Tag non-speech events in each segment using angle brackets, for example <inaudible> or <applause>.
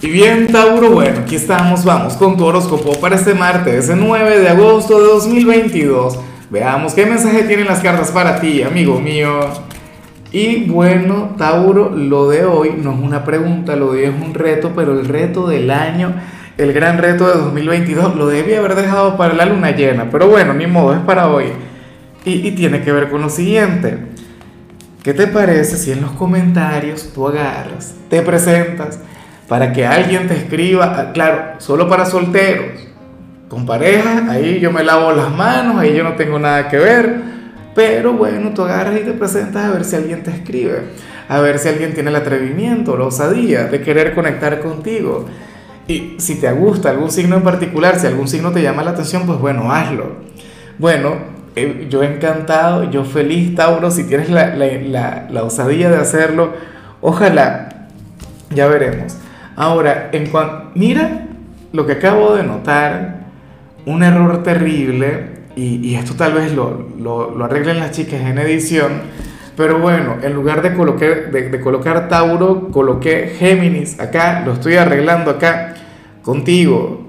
Y bien, Tauro, bueno, aquí estamos, vamos con tu horóscopo para este martes, el 9 de agosto de 2022. Veamos qué mensaje tienen las cartas para ti, amigo mío. Y bueno, Tauro, lo de hoy no es una pregunta, lo de hoy es un reto, pero el reto del año, el gran reto de 2022, lo debía haber dejado para la luna llena, pero bueno, ni modo, es para hoy. Y, y tiene que ver con lo siguiente. ¿Qué te parece si en los comentarios tú agarras, te presentas, para que alguien te escriba, ah, claro, solo para solteros, con pareja, ahí yo me lavo las manos, ahí yo no tengo nada que ver, pero bueno, tú agarras y te presentas a ver si alguien te escribe, a ver si alguien tiene el atrevimiento, la osadía de querer conectar contigo. Y si te gusta algún signo en particular, si algún signo te llama la atención, pues bueno, hazlo. Bueno, eh, yo encantado, yo feliz, Tauro, si tienes la, la, la osadía de hacerlo, ojalá, ya veremos. Ahora, en cuanto, mira lo que acabo de notar, un error terrible, y, esto tal vez lo, lo, arreglen las chicas en edición, pero bueno, en lugar de colocar, de, colocar Tauro, coloqué Géminis acá, lo estoy arreglando acá contigo.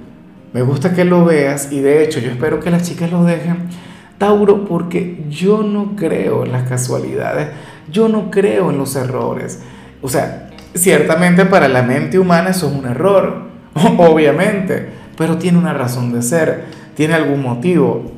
Me gusta que lo veas y de hecho yo espero que las chicas lo dejen. Tauro, porque yo no creo en las casualidades, yo no creo en los errores. O sea, Ciertamente para la mente humana eso es un error, <laughs> obviamente, pero tiene una razón de ser, tiene algún motivo.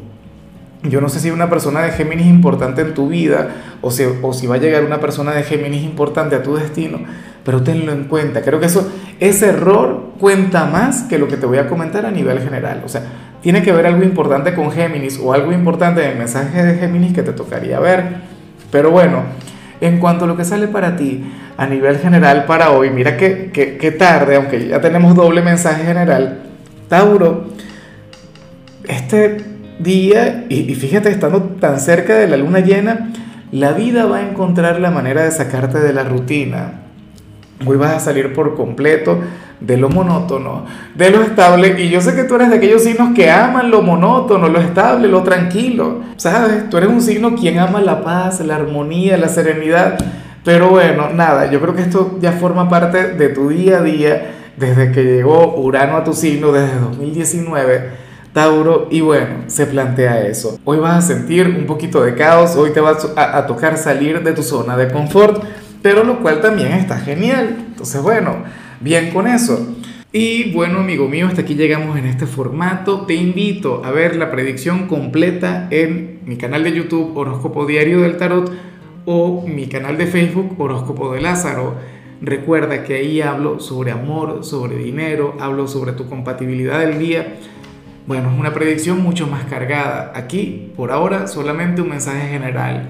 Yo no sé si una persona de Géminis importante en tu vida o si, o si va a llegar una persona de Géminis importante a tu destino, pero tenlo en cuenta. Creo que eso, ese error cuenta más que lo que te voy a comentar a nivel general. O sea, tiene que ver algo importante con Géminis o algo importante en el mensaje de Géminis que te tocaría ver. Pero bueno, en cuanto a lo que sale para ti a nivel general para hoy, mira qué tarde, aunque ya tenemos doble mensaje general, Tauro, este día, y, y fíjate, estando tan cerca de la luna llena, la vida va a encontrar la manera de sacarte de la rutina. Hoy vas a salir por completo de lo monótono, de lo estable. Y yo sé que tú eres de aquellos signos que aman lo monótono, lo estable, lo tranquilo. ¿Sabes? Tú eres un signo quien ama la paz, la armonía, la serenidad. Pero bueno, nada, yo creo que esto ya forma parte de tu día a día desde que llegó Urano a tu signo desde 2019. Tauro, y bueno, se plantea eso. Hoy vas a sentir un poquito de caos, hoy te vas a, a tocar salir de tu zona de confort, pero lo cual también está genial. Entonces, bueno, bien con eso. Y bueno, amigo mío, hasta aquí llegamos en este formato. Te invito a ver la predicción completa en mi canal de YouTube Horóscopo Diario del Tarot o mi canal de Facebook Horóscopo de Lázaro. Recuerda que ahí hablo sobre amor, sobre dinero, hablo sobre tu compatibilidad del día. Bueno, es una predicción mucho más cargada. Aquí, por ahora, solamente un mensaje general.